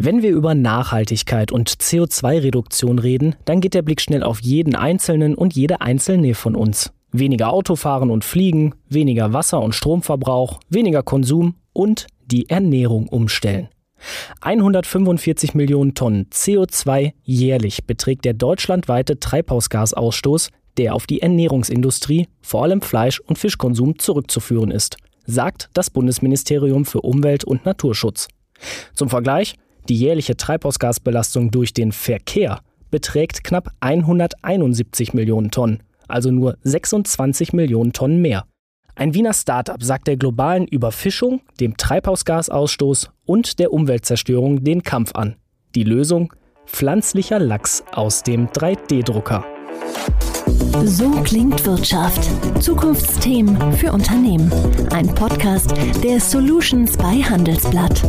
Wenn wir über Nachhaltigkeit und CO2-Reduktion reden, dann geht der Blick schnell auf jeden Einzelnen und jede Einzelne von uns. Weniger Autofahren und Fliegen, weniger Wasser- und Stromverbrauch, weniger Konsum und die Ernährung umstellen. 145 Millionen Tonnen CO2 jährlich beträgt der deutschlandweite Treibhausgasausstoß, der auf die Ernährungsindustrie, vor allem Fleisch- und Fischkonsum, zurückzuführen ist, sagt das Bundesministerium für Umwelt und Naturschutz. Zum Vergleich, die jährliche Treibhausgasbelastung durch den Verkehr beträgt knapp 171 Millionen Tonnen, also nur 26 Millionen Tonnen mehr. Ein Wiener Startup sagt der globalen Überfischung, dem Treibhausgasausstoß und der Umweltzerstörung den Kampf an. Die Lösung? Pflanzlicher Lachs aus dem 3D-Drucker. So klingt Wirtschaft. Zukunftsthemen für Unternehmen. Ein Podcast der Solutions bei Handelsblatt.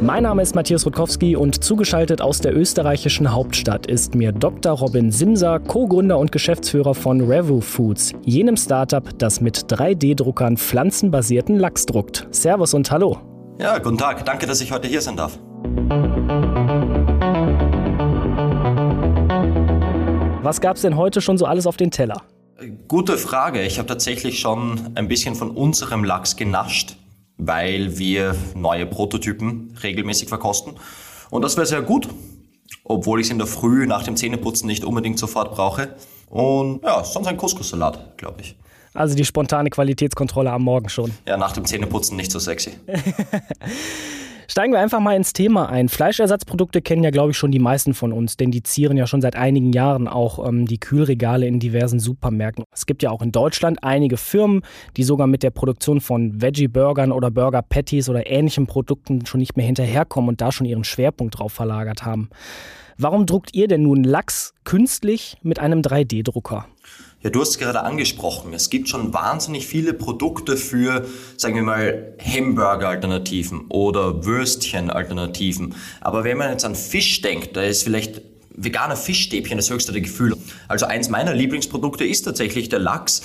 Mein Name ist Matthias Rutkowski und zugeschaltet aus der österreichischen Hauptstadt ist mir Dr. Robin Simser, Co-Gründer und Geschäftsführer von Revu Foods, jenem Startup, das mit 3D-Druckern pflanzenbasierten Lachs druckt. Servus und hallo. Ja, guten Tag. Danke, dass ich heute hier sein darf. Was gab es denn heute schon so alles auf den Teller? Gute Frage. Ich habe tatsächlich schon ein bisschen von unserem Lachs genascht weil wir neue Prototypen regelmäßig verkosten. Und das wäre sehr gut, obwohl ich es in der Früh nach dem Zähneputzen nicht unbedingt sofort brauche. Und ja, sonst ein Couscous-Salat, glaube ich. Also die spontane Qualitätskontrolle am Morgen schon. Ja, nach dem Zähneputzen nicht so sexy. Steigen wir einfach mal ins Thema ein. Fleischersatzprodukte kennen ja, glaube ich, schon die meisten von uns, denn die zieren ja schon seit einigen Jahren auch ähm, die Kühlregale in diversen Supermärkten. Es gibt ja auch in Deutschland einige Firmen, die sogar mit der Produktion von Veggie-Burgern oder Burger-Patties oder ähnlichen Produkten schon nicht mehr hinterherkommen und da schon ihren Schwerpunkt drauf verlagert haben. Warum druckt ihr denn nun Lachs künstlich mit einem 3D-Drucker? Ja, du hast es gerade angesprochen. Es gibt schon wahnsinnig viele Produkte für, sagen wir mal, Hamburger-Alternativen oder Würstchen-Alternativen. Aber wenn man jetzt an Fisch denkt, da ist vielleicht veganer Fischstäbchen das höchste der Gefühle. Also eins meiner Lieblingsprodukte ist tatsächlich der Lachs.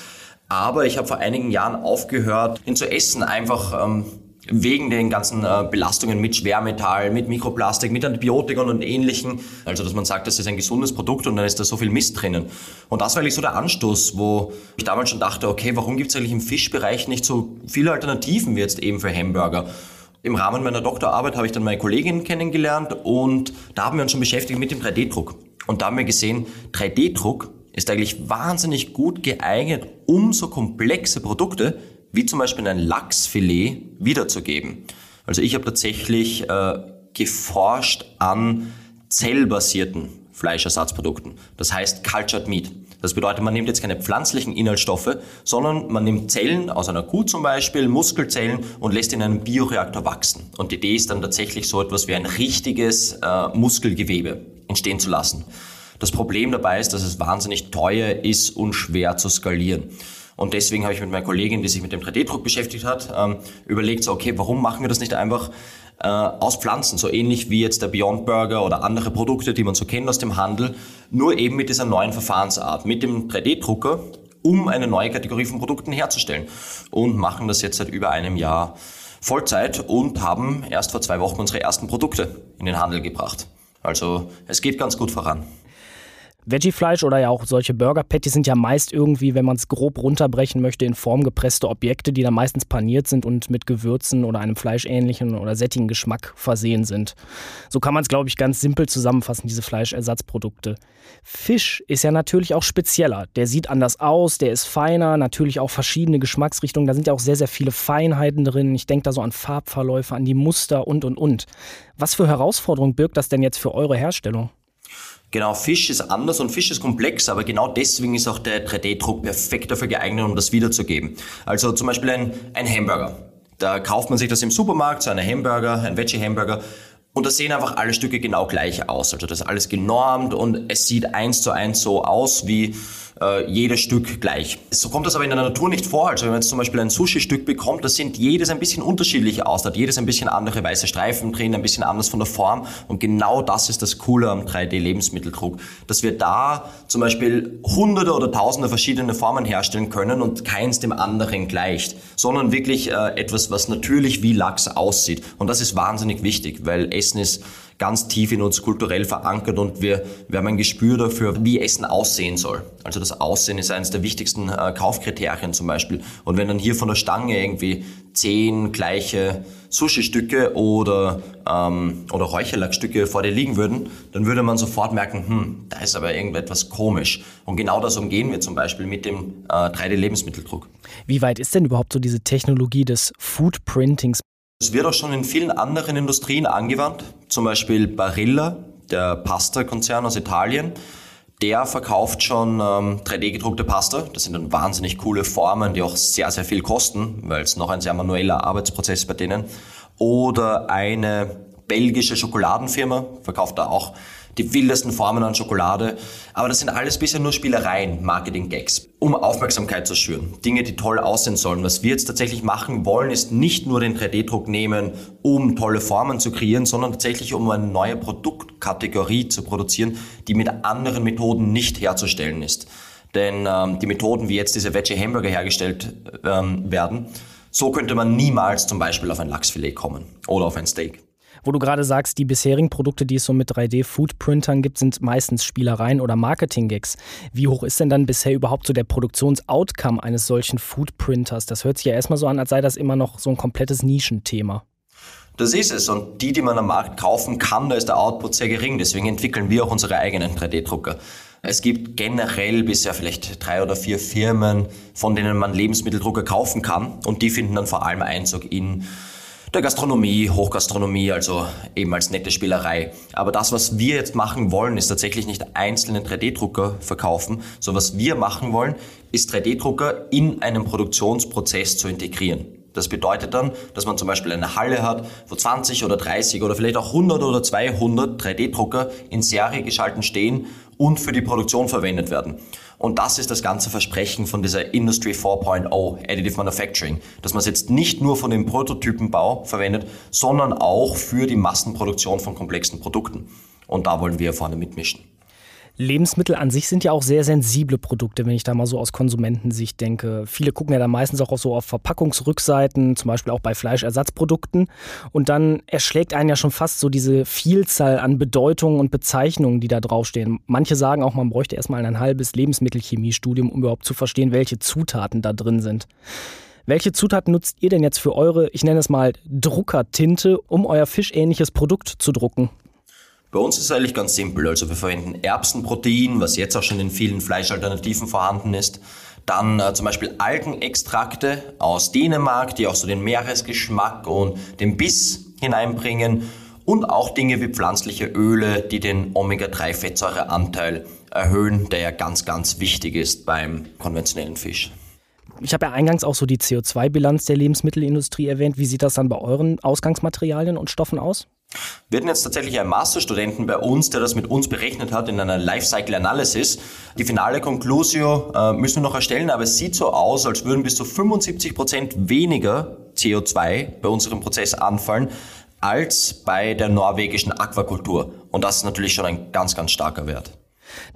Aber ich habe vor einigen Jahren aufgehört, ihn zu essen, einfach ähm, wegen den ganzen äh, Belastungen mit Schwermetall, mit Mikroplastik, mit Antibiotika und ähnlichen. Also, dass man sagt, das ist ein gesundes Produkt und dann ist da so viel Mist drinnen. Und das war eigentlich so der Anstoß, wo ich damals schon dachte, okay, warum gibt es eigentlich im Fischbereich nicht so viele Alternativen wie jetzt eben für Hamburger? Im Rahmen meiner Doktorarbeit habe ich dann meine Kollegin kennengelernt und da haben wir uns schon beschäftigt mit dem 3D-Druck. Und da haben wir gesehen, 3D-Druck ist eigentlich wahnsinnig gut geeignet, um so komplexe Produkte wie zum Beispiel ein Lachsfilet wiederzugeben. Also ich habe tatsächlich äh, geforscht an zellbasierten Fleischersatzprodukten. Das heißt Cultured Meat. Das bedeutet, man nimmt jetzt keine pflanzlichen Inhaltsstoffe, sondern man nimmt Zellen aus einer Kuh zum Beispiel, Muskelzellen und lässt in einem Bioreaktor wachsen. Und die Idee ist dann tatsächlich so etwas wie ein richtiges äh, Muskelgewebe entstehen zu lassen. Das Problem dabei ist, dass es wahnsinnig teuer ist und schwer zu skalieren. Und deswegen habe ich mit meiner Kollegin, die sich mit dem 3D-Druck beschäftigt hat, ähm, überlegt, so, okay, warum machen wir das nicht einfach äh, aus Pflanzen, so ähnlich wie jetzt der Beyond Burger oder andere Produkte, die man so kennt aus dem Handel, nur eben mit dieser neuen Verfahrensart, mit dem 3D-Drucker, um eine neue Kategorie von Produkten herzustellen. Und machen das jetzt seit über einem Jahr Vollzeit und haben erst vor zwei Wochen unsere ersten Produkte in den Handel gebracht. Also es geht ganz gut voran. Veggie-Fleisch oder ja auch solche Burger-Patties sind ja meist irgendwie, wenn man es grob runterbrechen möchte, in Form gepresste Objekte, die dann meistens paniert sind und mit Gewürzen oder einem fleischähnlichen oder sättigen Geschmack versehen sind. So kann man es, glaube ich, ganz simpel zusammenfassen, diese Fleischersatzprodukte. Fisch ist ja natürlich auch spezieller. Der sieht anders aus, der ist feiner, natürlich auch verschiedene Geschmacksrichtungen. Da sind ja auch sehr, sehr viele Feinheiten drin. Ich denke da so an Farbverläufe, an die Muster und, und, und. Was für Herausforderungen birgt das denn jetzt für eure Herstellung? Genau, Fisch ist anders und Fisch ist komplex, aber genau deswegen ist auch der 3D-Druck perfekt dafür geeignet, um das wiederzugeben. Also zum Beispiel ein, ein Hamburger. Da kauft man sich das im Supermarkt, so eine Hamburger, ein Veggie-Hamburger. Und da sehen einfach alle Stücke genau gleich aus. Also das ist alles genormt und es sieht eins zu eins so aus wie äh, jedes Stück gleich. So kommt das aber in der Natur nicht vor. Also wenn man jetzt zum Beispiel ein Sushi-Stück bekommt, das sind jedes ein bisschen unterschiedlich aus. Da hat jedes ein bisschen andere weiße Streifen drin, ein bisschen anders von der Form. Und genau das ist das Coole am 3D-Lebensmitteldruck, dass wir da zum Beispiel hunderte oder tausende verschiedene Formen herstellen können und keins dem anderen gleicht, sondern wirklich äh, etwas, was natürlich wie Lachs aussieht. Und das ist wahnsinnig wichtig, weil Essen ist ganz tief in uns kulturell verankert und wir, wir haben ein Gespür dafür, wie Essen aussehen soll. Also das Aussehen ist eines der wichtigsten äh, Kaufkriterien zum Beispiel. Und wenn dann hier von der Stange irgendwie zehn gleiche Sushi-Stücke oder, ähm, oder Räucherlackstücke vor dir liegen würden, dann würde man sofort merken, hm, da ist aber irgendetwas komisch. Und genau das umgehen wir zum Beispiel mit dem äh, 3D-Lebensmitteldruck. Wie weit ist denn überhaupt so diese Technologie des Foodprintings es wird auch schon in vielen anderen Industrien angewandt, zum Beispiel Barilla, der Pasta-Konzern aus Italien. Der verkauft schon ähm, 3D-gedruckte Pasta. Das sind dann wahnsinnig coole Formen, die auch sehr, sehr viel kosten, weil es noch ein sehr manueller Arbeitsprozess bei denen. Oder eine belgische Schokoladenfirma verkauft da auch die wildesten Formen an Schokolade. Aber das sind alles bisher nur Spielereien, Marketing-Gags, um Aufmerksamkeit zu schüren. Dinge, die toll aussehen sollen. Was wir jetzt tatsächlich machen wollen, ist nicht nur den 3D-Druck nehmen, um tolle Formen zu kreieren, sondern tatsächlich um eine neue Produktkategorie zu produzieren, die mit anderen Methoden nicht herzustellen ist. Denn ähm, die Methoden, wie jetzt diese Veggie Hamburger hergestellt ähm, werden, so könnte man niemals zum Beispiel auf ein Lachsfilet kommen oder auf ein Steak. Wo du gerade sagst, die bisherigen Produkte, die es so mit 3D-Foodprintern gibt, sind meistens Spielereien oder Marketing-Gags. Wie hoch ist denn dann bisher überhaupt so der Produktionsoutcome eines solchen Foodprinters? Das hört sich ja erstmal so an, als sei das immer noch so ein komplettes Nischenthema. Das ist es. Und die, die man am Markt kaufen kann, da ist der Output sehr gering. Deswegen entwickeln wir auch unsere eigenen 3D-Drucker. Es gibt generell bisher vielleicht drei oder vier Firmen, von denen man Lebensmitteldrucker kaufen kann. Und die finden dann vor allem Einzug in der Gastronomie, Hochgastronomie, also eben als nette Spielerei. Aber das, was wir jetzt machen wollen, ist tatsächlich nicht einzelne 3D-Drucker verkaufen. So was wir machen wollen, ist 3D-Drucker in einen Produktionsprozess zu integrieren. Das bedeutet dann, dass man zum Beispiel eine Halle hat, wo 20 oder 30 oder vielleicht auch 100 oder 200 3D-Drucker in Serie geschalten stehen und für die Produktion verwendet werden. Und das ist das ganze Versprechen von dieser Industry 4.0 Additive Manufacturing, dass man es jetzt nicht nur von dem Prototypenbau verwendet, sondern auch für die Massenproduktion von komplexen Produkten. Und da wollen wir vorne mitmischen. Lebensmittel an sich sind ja auch sehr sensible Produkte, wenn ich da mal so aus Konsumentensicht denke. Viele gucken ja da meistens auch so auf Verpackungsrückseiten, zum Beispiel auch bei Fleischersatzprodukten. Und dann erschlägt einen ja schon fast so diese Vielzahl an Bedeutungen und Bezeichnungen, die da draufstehen. Manche sagen auch, man bräuchte erstmal ein halbes Lebensmittelchemiestudium, um überhaupt zu verstehen, welche Zutaten da drin sind. Welche Zutaten nutzt ihr denn jetzt für eure, ich nenne es mal, Druckertinte, um euer fischähnliches Produkt zu drucken? Bei uns ist es eigentlich ganz simpel. Also wir verwenden Erbsenprotein, was jetzt auch schon in vielen Fleischalternativen vorhanden ist. Dann äh, zum Beispiel Algenextrakte aus Dänemark, die auch so den Meeresgeschmack und den Biss hineinbringen. Und auch Dinge wie pflanzliche Öle, die den Omega-3-Fettsäureanteil erhöhen, der ja ganz, ganz wichtig ist beim konventionellen Fisch. Ich habe ja eingangs auch so die CO2-Bilanz der Lebensmittelindustrie erwähnt. Wie sieht das dann bei euren Ausgangsmaterialien und Stoffen aus? Wir hatten jetzt tatsächlich einen Masterstudenten bei uns, der das mit uns berechnet hat in einer Lifecycle Analysis. Die finale Conclusio äh, müssen wir noch erstellen, aber es sieht so aus, als würden bis zu 75 Prozent weniger CO2 bei unserem Prozess anfallen als bei der norwegischen Aquakultur. Und das ist natürlich schon ein ganz, ganz starker Wert.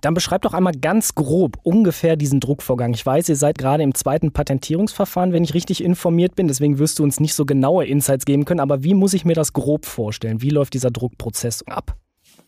Dann beschreibt doch einmal ganz grob ungefähr diesen Druckvorgang. Ich weiß, ihr seid gerade im zweiten Patentierungsverfahren, wenn ich richtig informiert bin. Deswegen wirst du uns nicht so genaue Insights geben können. Aber wie muss ich mir das grob vorstellen? Wie läuft dieser Druckprozess ab?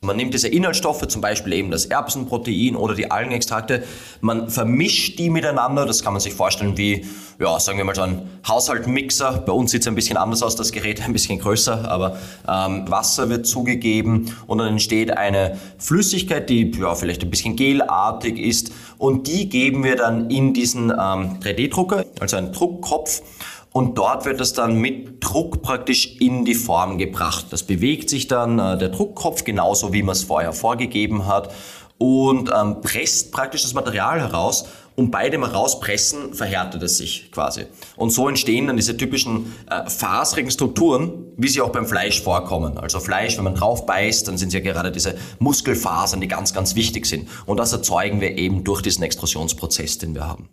Man nimmt diese Inhaltsstoffe, zum Beispiel eben das Erbsenprotein oder die Algenextrakte, man vermischt die miteinander. Das kann man sich vorstellen wie, ja, sagen wir mal so ein Haushaltmixer. Bei uns sieht es ein bisschen anders aus, das Gerät ein bisschen größer, aber ähm, Wasser wird zugegeben und dann entsteht eine Flüssigkeit, die ja, vielleicht ein bisschen gelartig ist und die geben wir dann in diesen ähm, 3D-Drucker, also einen Druckkopf und dort wird es dann mit Druck praktisch in die Form gebracht. Das bewegt sich dann äh, der Druckkopf genauso, wie man es vorher vorgegeben hat und ähm, presst praktisch das Material heraus und bei dem Rauspressen verhärtet es sich quasi. Und so entstehen dann diese typischen äh, fasrigen Strukturen, wie sie auch beim Fleisch vorkommen. Also Fleisch, wenn man drauf beißt, dann sind es ja gerade diese Muskelfasern, die ganz, ganz wichtig sind. Und das erzeugen wir eben durch diesen Extrusionsprozess, den wir haben.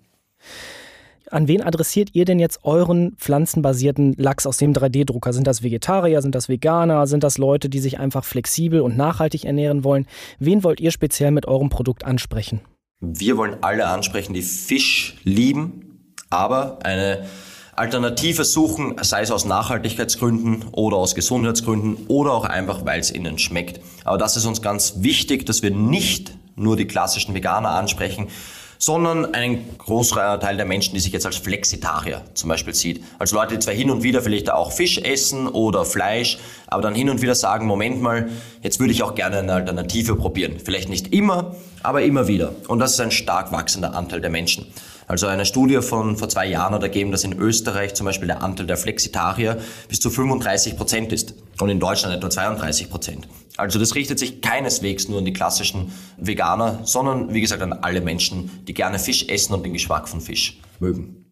An wen adressiert ihr denn jetzt euren pflanzenbasierten Lachs aus dem 3D-Drucker? Sind das Vegetarier, sind das Veganer, sind das Leute, die sich einfach flexibel und nachhaltig ernähren wollen? Wen wollt ihr speziell mit eurem Produkt ansprechen? Wir wollen alle ansprechen, die Fisch lieben, aber eine Alternative suchen, sei es aus Nachhaltigkeitsgründen oder aus Gesundheitsgründen oder auch einfach, weil es ihnen schmeckt. Aber das ist uns ganz wichtig, dass wir nicht nur die klassischen Veganer ansprechen, sondern ein großer Teil der Menschen, die sich jetzt als Flexitarier zum Beispiel sieht. Als Leute, die zwar hin und wieder vielleicht auch Fisch essen oder Fleisch, aber dann hin und wieder sagen, Moment mal, jetzt würde ich auch gerne eine Alternative probieren. Vielleicht nicht immer, aber immer wieder. Und das ist ein stark wachsender Anteil der Menschen. Also eine Studie von vor zwei Jahren hat ergeben, dass in Österreich zum Beispiel der Anteil der Flexitarier bis zu 35 Prozent ist und in Deutschland etwa 32 Prozent. Also das richtet sich keineswegs nur an die klassischen Veganer, sondern wie gesagt an alle Menschen, die gerne Fisch essen und den Geschmack von Fisch mögen.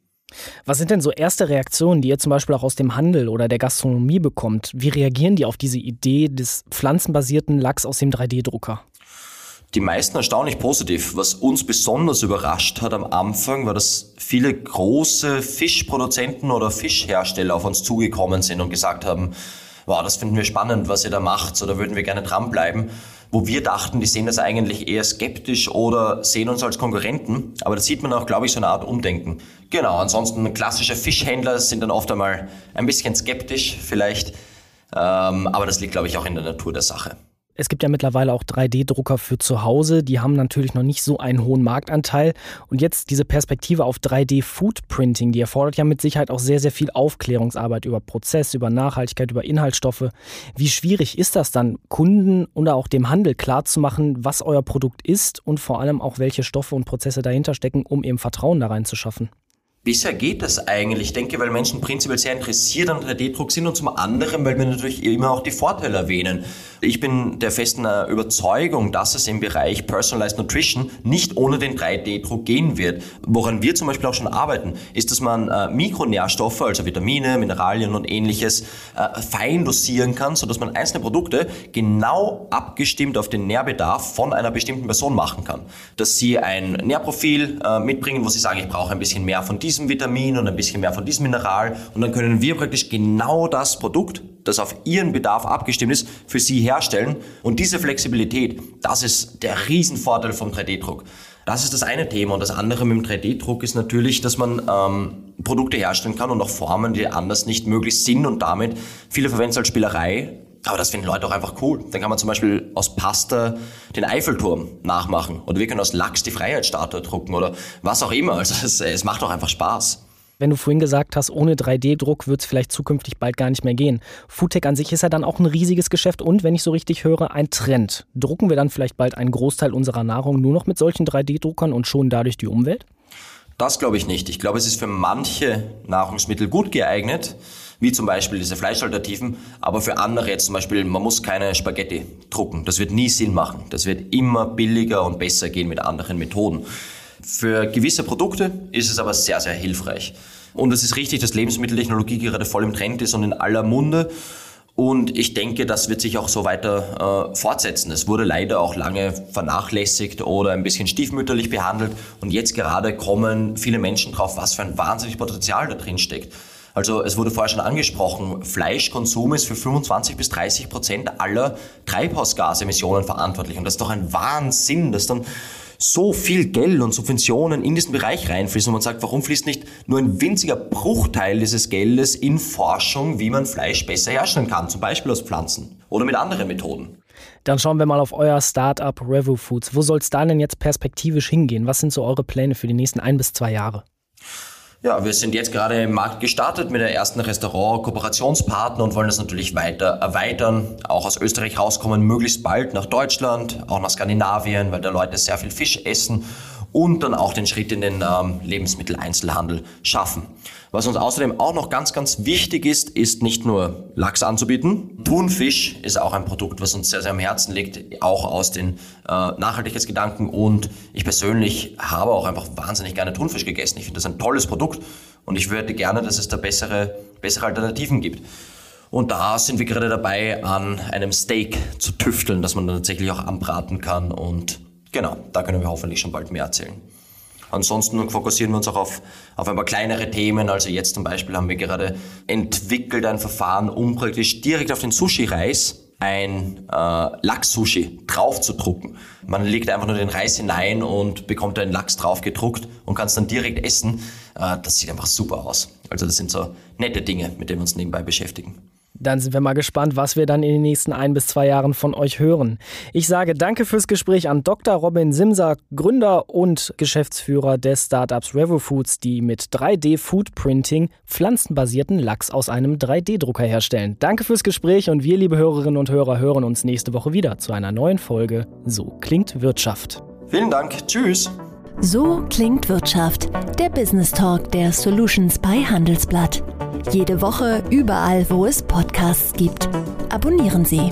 Was sind denn so erste Reaktionen, die ihr zum Beispiel auch aus dem Handel oder der Gastronomie bekommt? Wie reagieren die auf diese Idee des pflanzenbasierten Lachs aus dem 3D-Drucker? Die meisten erstaunlich positiv. Was uns besonders überrascht hat am Anfang, war, dass viele große Fischproduzenten oder Fischhersteller auf uns zugekommen sind und gesagt haben, wow, das finden wir spannend, was ihr da macht, oder würden wir gerne dranbleiben. Wo wir dachten, die sehen das eigentlich eher skeptisch oder sehen uns als Konkurrenten. Aber da sieht man auch, glaube ich, so eine Art Umdenken. Genau, ansonsten klassische Fischhändler sind dann oft einmal ein bisschen skeptisch vielleicht. Ähm, aber das liegt, glaube ich, auch in der Natur der Sache. Es gibt ja mittlerweile auch 3D-Drucker für zu Hause, die haben natürlich noch nicht so einen hohen Marktanteil. Und jetzt diese Perspektive auf 3D-Foodprinting, die erfordert ja mit Sicherheit auch sehr, sehr viel Aufklärungsarbeit über Prozess, über Nachhaltigkeit, über Inhaltsstoffe. Wie schwierig ist das dann, Kunden oder auch dem Handel klarzumachen, was euer Produkt ist und vor allem auch welche Stoffe und Prozesse dahinter stecken, um eben Vertrauen da rein zu schaffen? Bisher geht das eigentlich, ich denke, weil Menschen prinzipiell sehr interessiert an 3D-Druck sind und zum anderen, weil wir natürlich immer auch die Vorteile erwähnen. Ich bin der festen äh, Überzeugung, dass es im Bereich Personalized Nutrition nicht ohne den 3D-Druck gehen wird. Woran wir zum Beispiel auch schon arbeiten, ist, dass man äh, Mikronährstoffe, also Vitamine, Mineralien und ähnliches, äh, fein dosieren kann, sodass man einzelne Produkte genau abgestimmt auf den Nährbedarf von einer bestimmten Person machen kann. Dass sie ein Nährprofil mitbringen, wo sie sagen, ich brauche ein bisschen mehr von diesem Vitamin und ein bisschen mehr von diesem Mineral und dann können wir praktisch genau das Produkt das auf ihren Bedarf abgestimmt ist, für sie herstellen. Und diese Flexibilität, das ist der Riesenvorteil vom 3D-Druck. Das ist das eine Thema. Und das andere mit dem 3D-Druck ist natürlich, dass man ähm, Produkte herstellen kann und auch Formen, die anders nicht möglich sind und damit viele verwenden es als Spielerei. Aber das finden Leute auch einfach cool. Dann kann man zum Beispiel aus Pasta den Eiffelturm nachmachen. Oder wir können aus Lachs die Freiheitsstatue drucken oder was auch immer. Also es, es macht auch einfach Spaß wenn du vorhin gesagt hast, ohne 3D-Druck wird es vielleicht zukünftig bald gar nicht mehr gehen. Foodtech an sich ist ja dann auch ein riesiges Geschäft und, wenn ich so richtig höre, ein Trend. Drucken wir dann vielleicht bald einen Großteil unserer Nahrung nur noch mit solchen 3D-Druckern und schonen dadurch die Umwelt? Das glaube ich nicht. Ich glaube, es ist für manche Nahrungsmittel gut geeignet, wie zum Beispiel diese Fleischalternativen, aber für andere jetzt zum Beispiel, man muss keine Spaghetti drucken. Das wird nie Sinn machen. Das wird immer billiger und besser gehen mit anderen Methoden. Für gewisse Produkte ist es aber sehr, sehr hilfreich. Und es ist richtig, dass Lebensmitteltechnologie gerade voll im Trend ist und in aller Munde. Und ich denke, das wird sich auch so weiter äh, fortsetzen. Es wurde leider auch lange vernachlässigt oder ein bisschen stiefmütterlich behandelt. Und jetzt gerade kommen viele Menschen drauf, was für ein wahnsinniges Potenzial da drin steckt. Also es wurde vorher schon angesprochen, Fleischkonsum ist für 25 bis 30 Prozent aller Treibhausgasemissionen verantwortlich. Und das ist doch ein Wahnsinn, dass dann so viel Geld und Subventionen in diesen Bereich reinfließen und man sagt, warum fließt nicht nur ein winziger Bruchteil dieses Geldes in Forschung, wie man Fleisch besser herstellen kann, zum Beispiel aus Pflanzen oder mit anderen Methoden. Dann schauen wir mal auf euer Startup Revo Foods. Wo soll es da denn jetzt perspektivisch hingehen? Was sind so eure Pläne für die nächsten ein bis zwei Jahre? Ja, wir sind jetzt gerade im Markt gestartet mit der ersten Restaurant-Kooperationspartner und wollen das natürlich weiter erweitern. Auch aus Österreich rauskommen, möglichst bald nach Deutschland, auch nach Skandinavien, weil da Leute sehr viel Fisch essen und dann auch den Schritt in den ähm, Lebensmitteleinzelhandel schaffen. Was uns außerdem auch noch ganz, ganz wichtig ist, ist nicht nur Lachs anzubieten. Thunfisch ist auch ein Produkt, was uns sehr, sehr am Herzen liegt, auch aus den äh, Nachhaltigkeitsgedanken. Und ich persönlich habe auch einfach wahnsinnig gerne Thunfisch gegessen. Ich finde das ein tolles Produkt und ich würde gerne, dass es da bessere, bessere Alternativen gibt. Und da sind wir gerade dabei, an einem Steak zu tüfteln, das man dann tatsächlich auch anbraten kann. Und genau, da können wir hoffentlich schon bald mehr erzählen. Ansonsten fokussieren wir uns auch auf, auf ein paar kleinere Themen. Also jetzt zum Beispiel haben wir gerade entwickelt ein Verfahren, um praktisch direkt auf den Sushi-Reis ein äh, Lachs-Sushi drauf zu drucken. Man legt einfach nur den Reis hinein und bekommt einen Lachs drauf gedruckt und kann es dann direkt essen. Äh, das sieht einfach super aus. Also das sind so nette Dinge, mit denen wir uns nebenbei beschäftigen. Dann sind wir mal gespannt, was wir dann in den nächsten ein bis zwei Jahren von euch hören. Ich sage danke fürs Gespräch an Dr. Robin Simser, Gründer und Geschäftsführer des Startups Revo Foods, die mit 3D-Foodprinting pflanzenbasierten Lachs aus einem 3D-Drucker herstellen. Danke fürs Gespräch und wir, liebe Hörerinnen und Hörer, hören uns nächste Woche wieder zu einer neuen Folge So klingt Wirtschaft. Vielen Dank. Tschüss. So klingt Wirtschaft. Der Business Talk der Solutions bei Handelsblatt. Jede Woche überall, wo es Podcasts gibt. Abonnieren Sie.